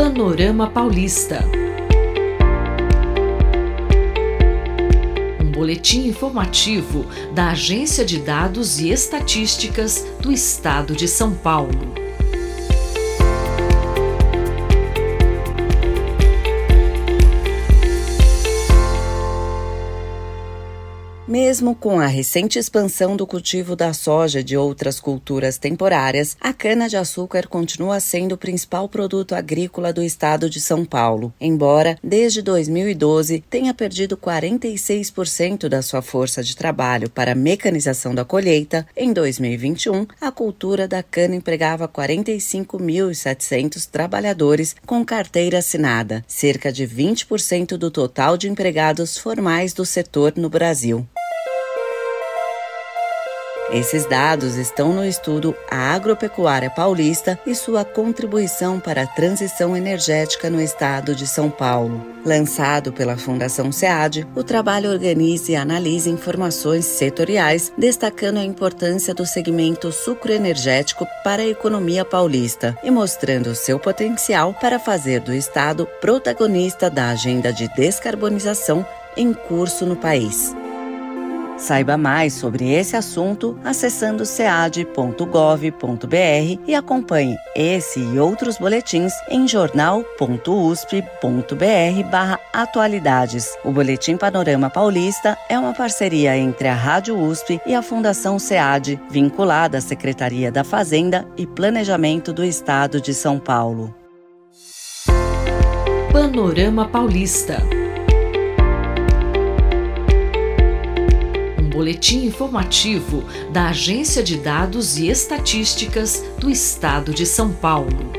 Panorama Paulista. Um boletim informativo da Agência de Dados e Estatísticas do Estado de São Paulo. Mesmo com a recente expansão do cultivo da soja e de outras culturas temporárias, a cana-de-açúcar continua sendo o principal produto agrícola do estado de São Paulo, embora, desde 2012, tenha perdido 46% da sua força de trabalho para a mecanização da colheita. Em 2021, a cultura da cana empregava 45.700 trabalhadores com carteira assinada, cerca de 20% do total de empregados formais do setor no Brasil. Esses dados estão no estudo A Agropecuária Paulista e sua contribuição para a transição energética no estado de São Paulo. Lançado pela Fundação SEAD, o trabalho organiza e analisa informações setoriais, destacando a importância do segmento sucroenergético para a economia paulista e mostrando seu potencial para fazer do estado protagonista da agenda de descarbonização em curso no país. Saiba mais sobre esse assunto acessando cead.gov.br e acompanhe esse e outros boletins em jornal.usp.br/atualidades. O Boletim Panorama Paulista é uma parceria entre a Rádio USP e a Fundação SEAD, vinculada à Secretaria da Fazenda e Planejamento do Estado de São Paulo. Panorama Paulista. Boletim informativo da Agência de Dados e Estatísticas do Estado de São Paulo.